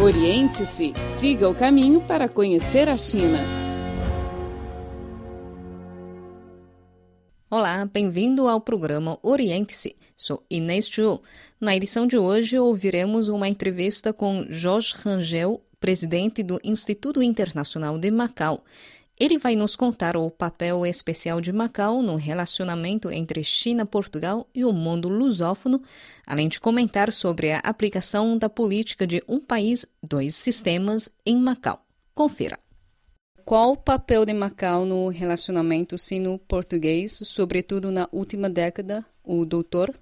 Oriente-se, siga o caminho para conhecer a China. Olá, bem-vindo ao programa Oriente-se. Sou Inês Chu. Na edição de hoje ouviremos uma entrevista com Jorge Rangel, presidente do Instituto Internacional de Macau. Ele vai nos contar o papel especial de Macau no relacionamento entre China, Portugal e o mundo lusófono, além de comentar sobre a aplicação da política de um país, dois sistemas em Macau. Confira. Qual o papel de Macau no relacionamento sino-português, sobretudo na última década, o doutor?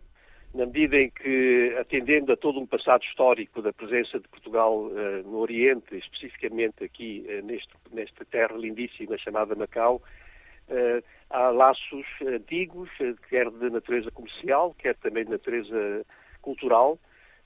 Na medida em que, atendendo a todo um passado histórico da presença de Portugal uh, no Oriente, especificamente aqui uh, neste, nesta terra lindíssima chamada Macau, uh, há laços antigos, quer de natureza comercial, quer também de natureza cultural,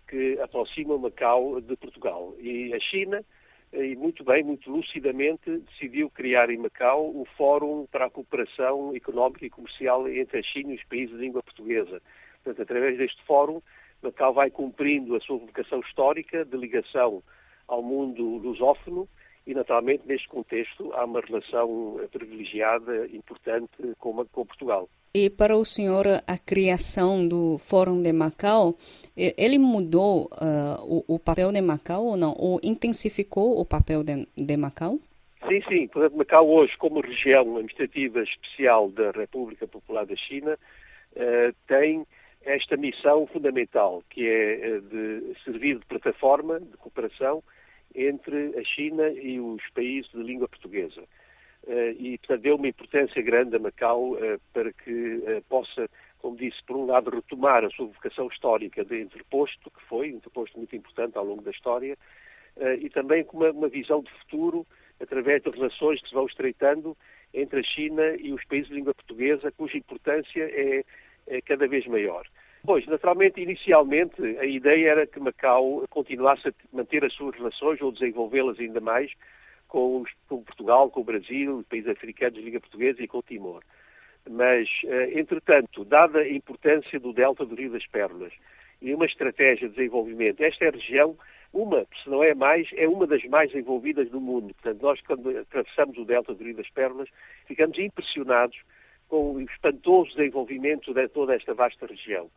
que aproximam Macau de Portugal. E a China, e muito bem, muito lucidamente, decidiu criar em Macau o Fórum para a Cooperação Económica e Comercial entre a China e os países de língua portuguesa Portanto, através deste fórum, Macau vai cumprindo a sua vocação histórica de ligação ao mundo lusófono e, naturalmente, neste contexto, há uma relação privilegiada, importante com, com Portugal. E para o senhor, a criação do Fórum de Macau, ele mudou uh, o, o, papel de Macau ou não? Ou intensificou o papel de, de Macau? Sim, sim. Portanto, Macau hoje, como região administrativa especial da República Popular da China, uh, tem esta missão fundamental, que é eh, de servir de plataforma de cooperação entre a China e os países de língua portuguesa. Eh, e, portanto, deu uma importância grande a Macau eh, para que possa, como disse, por um lado, retomar a sua vocação histórica de entreposto, que foi um entreposto muito importante ao longo da história, e também com uma, visão de futuro através de relações que se vão estreitando entre a China e os países de língua portuguesa, cuja importância é é cada vez maior. Pois, naturalmente, inicialmente, a ideia era que Macau continuasse a manter as suas relações ou desenvolvê-las ainda mais com, com, Portugal, com o Brasil, países africanos, Liga Portuguesa e com Timor. Mas, eh, entretanto, dada a importância do delta do Rio das Pérolas e uma estratégia de desenvolvimento, esta é a região, uma, se não é mais, é uma das mais envolvidas do mundo. Portanto, nós, quando atravessamos o delta do Rio das Pérolas, ficamos impressionados com o espantoso desenvolvimento de toda esta vasta região.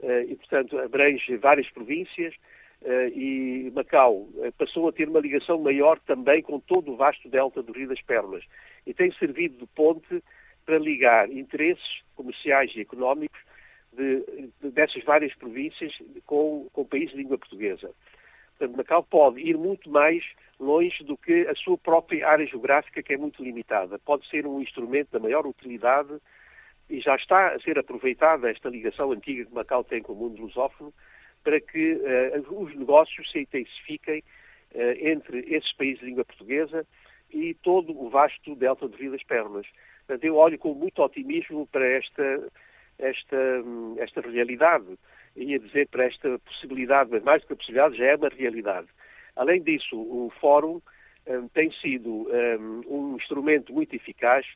Eh, e, portanto, abrange várias províncias eh, e Macau eh, passou a ter uma ligação maior também com todo o vasto delta do Rio das Pérolas e tem servido de ponte para ligar interesses comerciais e económicos de, de, dessas várias províncias com, com países de língua portuguesa. Portanto, Macau pode ir muito mais longe do que a sua própria área geográfica, que é muito limitada. Pode ser um instrumento da maior utilidade e já está a ser aproveitada esta ligação antiga que Macau tem com o mundo lusófono para que uh, os negócios se intensifiquem uh, entre esses países de língua portuguesa e todo o vasto delta de Rio das Pernas. Portanto, eu olho com muito otimismo para esta, esta, esta realidade, ia dizer para esta possibilidade, mas mais do que a possibilidade, já é uma realidade. Além disso, o Fórum um, tem sido um, um instrumento muito eficaz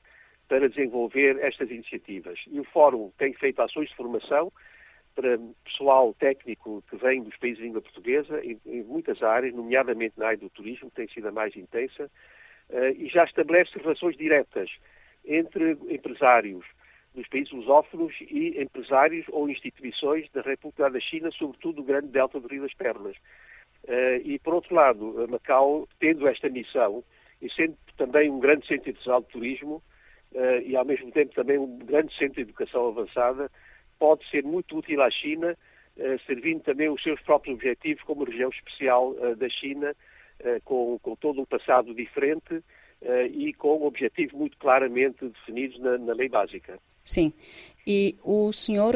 para desenvolver estas iniciativas. E o Fórum tem feito ações de formação para pessoal técnico que vem dos países de língua portuguesa, em, em muitas áreas, nomeadamente na área do turismo, que tem sido a mais intensa, uh, e já estabelece relações diretas entre empresários dos países lusófonos e empresários ou instituições da República da China, sobretudo do grande delta do Rio das Pernas. Uh, e, por outro lado, Macau, tendo esta missão e sendo também um grande centro internacional de turismo e, ao mesmo tempo, também um grande centro de educação avançada, pode ser muito útil à China, uh, servindo também os seus próprios objetivos como região especial da China, com, com, todo um passado diferente e com objetivos muito claramente definidos na, na lei básica. Sim. E o senhor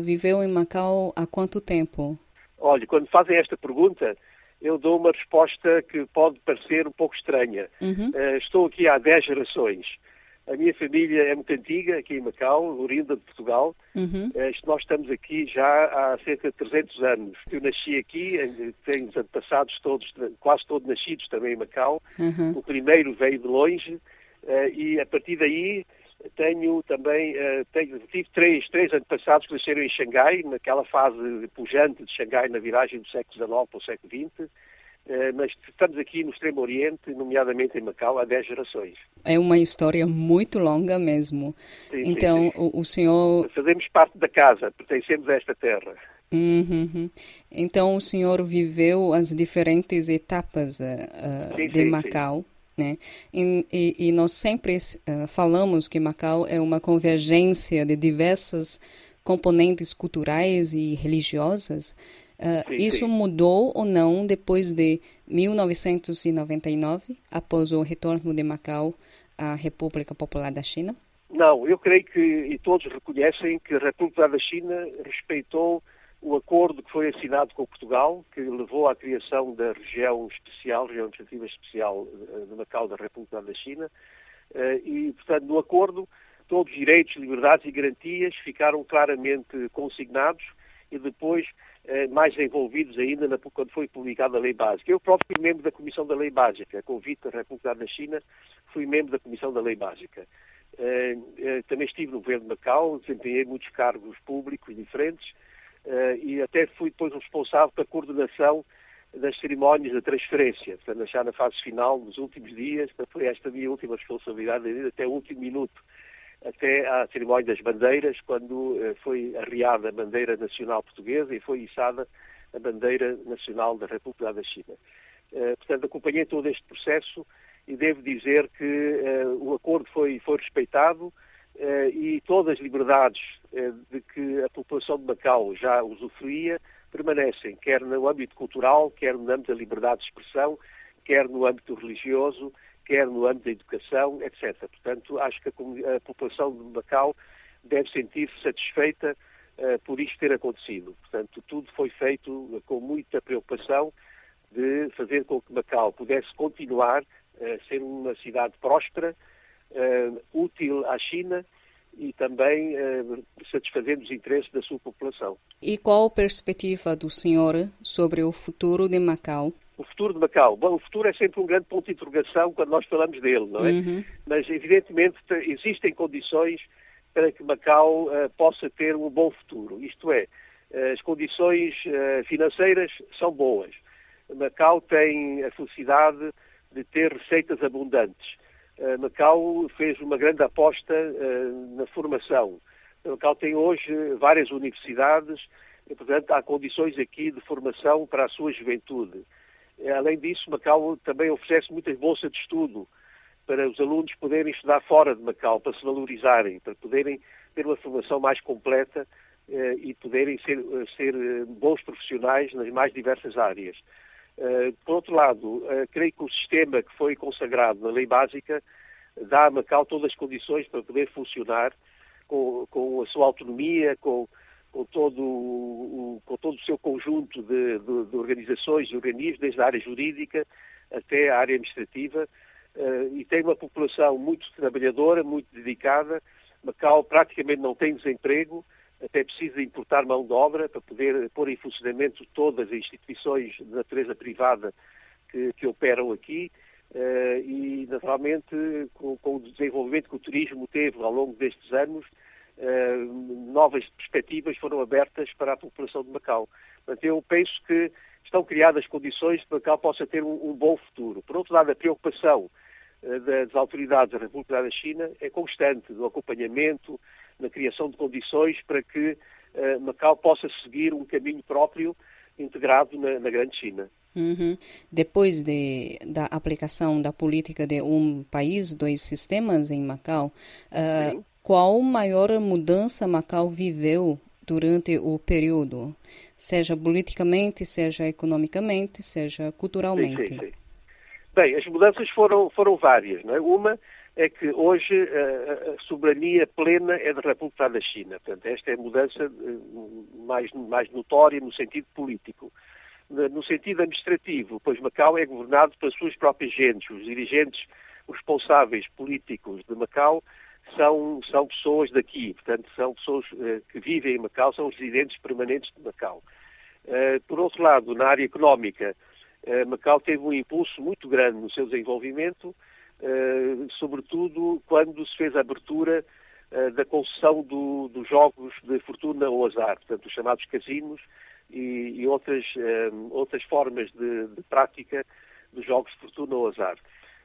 viveu em Macau há quanto tempo? Olha, quando fazem esta pergunta, eu dou uma resposta que pode parecer um pouco estranha. Uhum. Uh, estou aqui há 10 gerações. A minha família é muito antiga, aqui em Macau, orinda de Portugal. Uhum. Uh, nós estamos aqui já há cerca de 300 anos. Eu nasci aqui, tenho os antepassados todos, quase todos nascidos também em Macau. Uhum. O primeiro veio de longe uh, e a partir daí tenho também, uh, tenho, tive três, três antepassados que nasceram em Xangai, naquela fase pujante de Xangai na viragem do século XIX para o século XX, eh, mas estamos aqui no Extremo Oriente, nomeadamente em Macau, há 10 gerações. É uma história muito longa mesmo. Sim, então, sim, sim. O, o, senhor... Fazemos parte da casa, pertencemos a esta terra. Uhum. Então, o senhor viveu as diferentes etapas uh, de Macau, né? E, e, e, nós sempre uh, falamos que Macau é uma convergência de diversas componentes culturais e religiosas. Uh, sim, isso sim. mudou ou não depois de 1999, após o retorno de Macau à República Popular da China? Não, eu creio que, e todos reconhecem, que a República da China respeitou o acordo que foi assinado com Portugal, que levou à criação da região especial, região administrativa especial eh, de Macau da República da China, eh, e, portanto, no acordo, todos os direitos, liberdades e garantias ficaram claramente consignados e depois mais envolvidos ainda na, quando foi publicada a Lei Básica. Eu próprio fui membro da Comissão da Lei Básica, a convite da República da China, fui membro da Comissão da Lei Básica. Também estive no governo de Macau, desempenhei muitos cargos públicos diferentes, e até fui depois o responsável pela coordenação das cerimónias da transferência, portanto, já na fase final, nos últimos dias, foi esta minha última responsabilidade, até o último minuto, até à cerimónia das bandeiras, quando uh, foi arriada a bandeira nacional portuguesa e foi içada a bandeira nacional da República da China. Uh, portanto, acompanhei todo este processo e devo dizer que uh, o acordo foi, foi respeitado, eh, e todas as liberdades eh, de que a população de Macau já usufruía permanecem, quer no âmbito cultural, quer no âmbito da liberdade de expressão, quer no âmbito religioso, quer no âmbito da educação, etc. Portanto, acho que a, a população de Macau deve sentir-se satisfeita uh, por isto ter acontecido. Portanto, tudo foi feito com muita preocupação de fazer com que Macau pudesse continuar a ser uma cidade próspera, uh, útil à China e também uh, satisfazendo os interesses da sua população. E qual a perspectiva do senhor sobre o futuro de Macau? O futuro de Macau? Bom, o futuro é sempre um grande ponto de interrogação quando nós falamos dele, não é? Uhum. Mas, evidentemente, existem condições para que Macau uh, possa ter um bom futuro. Isto é, as condições uh, financeiras são boas. Macau tem a felicidade de ter receitas abundantes. Eh, Macau fez uma grande aposta eh, na formação. Macau tem hoje várias universidades e, portanto, há condições aqui de formação para a sua juventude. Eh, além disso, Macau também oferece muitas bolsas de estudo para os alunos poderem estudar fora de Macau, para se valorizarem, para poderem ter uma formação mais completa e poderem ser, ser bons profissionais nas mais diversas áreas. Eh, por outro lado, uh, creio que o sistema que foi consagrado na lei básica dá a Macau todas as condições para poder funcionar com, com a sua autonomia, com, com, todo, o, com todo o seu conjunto de, de, de organizações e organismos, desde a área jurídica até a área administrativa, uh, e tem uma população muito trabalhadora, muito dedicada. Macau praticamente não tem desemprego, até precisa importar mão de obra para poder pôr em funcionamento todas as instituições de natureza privada que, que operam aqui uh, e, naturalmente, com, com, o desenvolvimento que o turismo teve ao longo destes anos, uh, novas perspectivas foram abertas para a população de Macau. Portanto, eu penso que estão criadas condições para que Macau possa ter um, um bom futuro. Por outro lado, a preocupação uh, das autoridades da República da China é constante, do acompanhamento, na criação de condições para que uh, Macau possa seguir um caminho próprio integrado na, na Grande China. Uhum. Depois de, da aplicação da política de um país, dois sistemas em Macau, uh, qual maior mudança Macau viveu durante o período? Seja politicamente, seja economicamente, seja culturalmente? Sim, sim, sim. Bem, as mudanças foram, foram várias. Não é? Uma é que hoje eh, a, soberania plena é da República da China. Portanto, esta é a mudança eh, mais, mais notória no sentido político. No sentido administrativo, pois Macau é governado pelas suas próprias gentes. Os dirigentes, responsáveis políticos de Macau são, são pessoas daqui, portanto, são pessoas uh, que vivem em Macau, são residentes permanentes de Macau. Uh, por outro lado, na área económica, uh, Macau teve um impulso muito grande no seu desenvolvimento, sobretudo quando se fez a abertura da concessão do, dos jogos de fortuna ou azar, portanto, os chamados casinos, e, e outras, outras formas de, de, prática dos jogos de fortuna ou azar.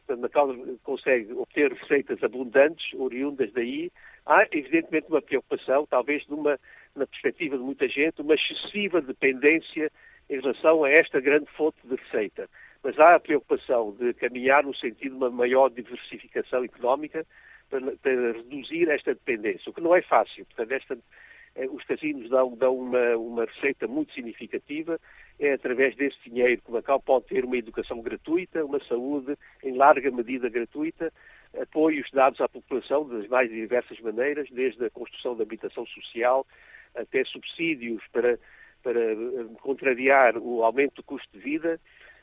Portanto, Macau consegue obter receitas abundantes, oriundas daí. Há, evidentemente, uma preocupação, talvez numa, na perspectiva de muita gente, uma excessiva dependência em relação a esta grande fonte de receita. Mas há a preocupação de caminhar no sentido de uma maior diversificação económica para, para reduzir esta dependência, o que não é fácil. Portanto, esta, os casinos dão, dão uma, uma, receita muito significativa. É através desse dinheiro que Macau pode ter uma educação gratuita, uma saúde em larga medida gratuita, apoios dados à população das mais diversas maneiras, desde a construção da habitação social até subsídios para, para eh, contrariar o aumento do custo de vida.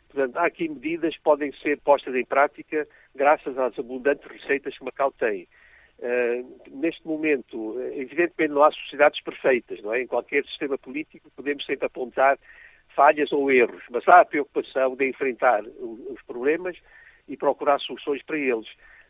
Portanto, há aqui medidas que podem ser postas em prática graças às abundantes receitas que Macau tem. Uh, neste momento, evidentemente não há sociedades perfeitas, não é? Em qualquer sistema político podemos sempre apontar falhas ou erros, mas há a preocupação de enfrentar os problemas e procurar soluções para eles.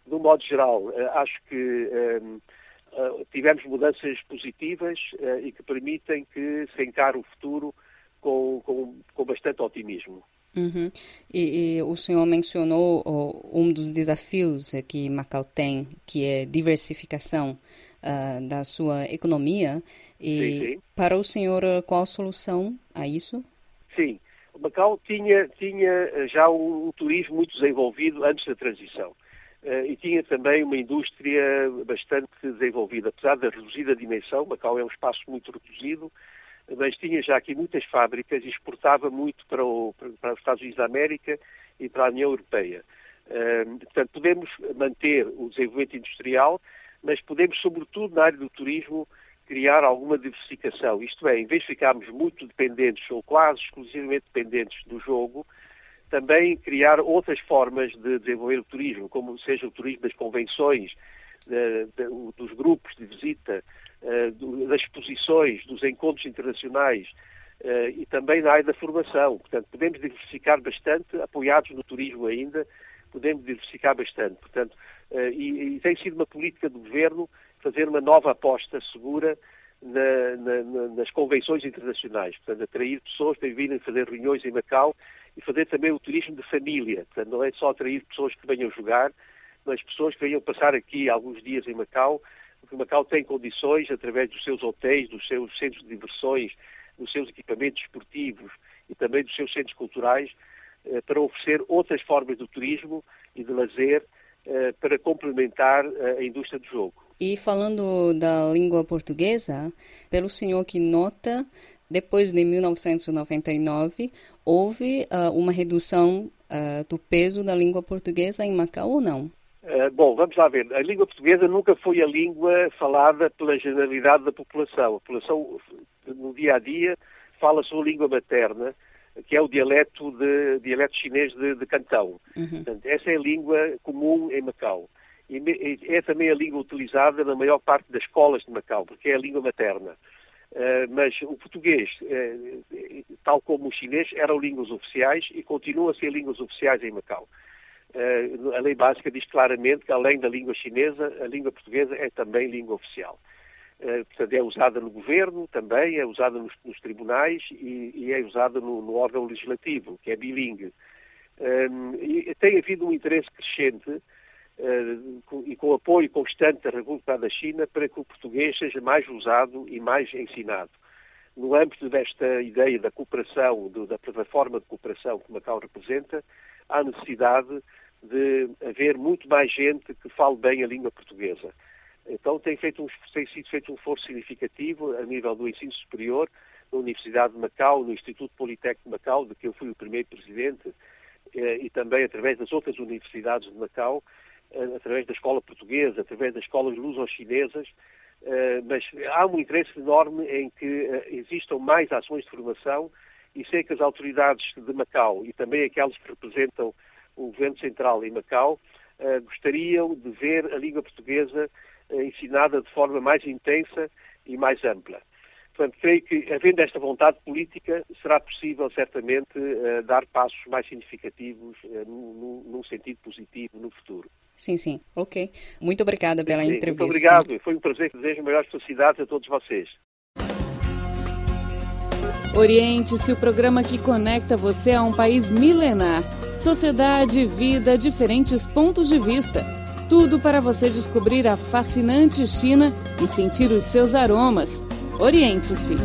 De um modo geral, uh, acho que uh, tivemos mudanças positivas e que permitem que se encare o futuro com, com, com bastante otimismo. Uhum. E, e, o senhor mencionou oh, um dos desafios que Macau tem, que é diversificação uh, da sua economia. E sim, sim. para o senhor, qual a solução a isso? Sim, Macau tinha, tinha eh, já um, um turismo muito desenvolvido antes da transição. Uh, e tinha também uma indústria bastante desenvolvida. Apesar da reduzida dimensão, Macau é um espaço muito reduzido, mas tinha já aqui muitas fábricas e exportava muito para, o, para os Estados Unidos da América e para a União Europeia. Portanto, podemos manter o desenvolvimento industrial, mas podemos, sobretudo na área do turismo, criar alguma diversificação. Isto é, em vez de ficarmos muito dependentes ou quase exclusivamente dependentes do jogo, também criar outras formas de desenvolver o turismo, como seja o turismo das convenções, de, de, dos grupos de visita, das exposições, dos encontros internacionais eh, e também na área da formação. Portanto, podemos diversificar bastante, apoiados no turismo ainda, podemos diversificar bastante. Portanto, eh, e, e tem sido uma política do governo fazer uma nova aposta segura na, na, nas convenções internacionais, portanto, atrair pessoas para virem fazer reuniões em Macau e fazer também o turismo de família. Portanto, não é só atrair pessoas que venham jogar, mas pessoas que venham passar aqui alguns dias em Macau porque Macau tem condições, através dos seus hotéis, dos seus centros de diversões, dos seus equipamentos esportivos e também dos seus centros culturais, eh, para oferecer outras formas de turismo e de lazer eh, para complementar eh, a indústria do jogo. E falando da língua portuguesa, pelo senhor que nota, depois de 1999, houve uh, uma redução uh, do peso da língua portuguesa em Macau ou não? Eh, bom, vamos lá ver. A língua portuguesa nunca foi a língua falada pela generalidade da população. A população, no dia a dia, fala a sua língua materna, que é o dialeto, de, dialeto chinês de, de Cantão. Uhum. Portanto, essa é a língua comum em Macau. E é também a língua utilizada na maior parte das escolas de Macau, porque é a língua materna. Uh, mas o português, uh, tal como o chinês, eram línguas oficiais e continuam a ser línguas oficiais em Macau. Eh, a lei básica diz claramente que, além da língua chinesa, a língua portuguesa é também língua oficial. Eh, portanto, é usada no governo também, é usada nos, nos tribunais e, e, é usada no, no, órgão legislativo, que é bilingue. Um, e tem havido um interesse crescente com, e com apoio constante da República da China para que o português seja mais usado e mais ensinado. No âmbito desta ideia da cooperação, da plataforma de cooperação que Macau representa, há necessidade de haver muito mais gente que fale bem a língua portuguesa. Então tem, feito um, tem sido feito um esforço significativo a nível do ensino superior, na Universidade de Macau, no Instituto Politécnico de Macau, de que eu fui o primeiro presidente, eh, e também através das outras universidades de Macau, eh, através da escola portuguesa, através das escolas luso-chinesas, eh, mas há um interesse enorme em que existam mais ações de formação e sei que as autoridades de Macau e também aquelas que representam o governo central em Macau uh, gostariam de ver a língua portuguesa uh, ensinada de forma mais intensa e mais ampla. Portanto, creio que, havendo esta vontade política, será possível, certamente, uh, dar passos mais significativos num, num, sentido positivo no futuro. Sim, sim. Ok. Muito obrigada pela sim, entrevista. Muito obrigado. Foi um prazer. Desejo maiores felicidades a todos vocês. Oriente-se, o programa que conecta você a um país milenar. Sociedade, vida, diferentes pontos de vista. Tudo para você descobrir a fascinante China e sentir os seus aromas. Oriente-se.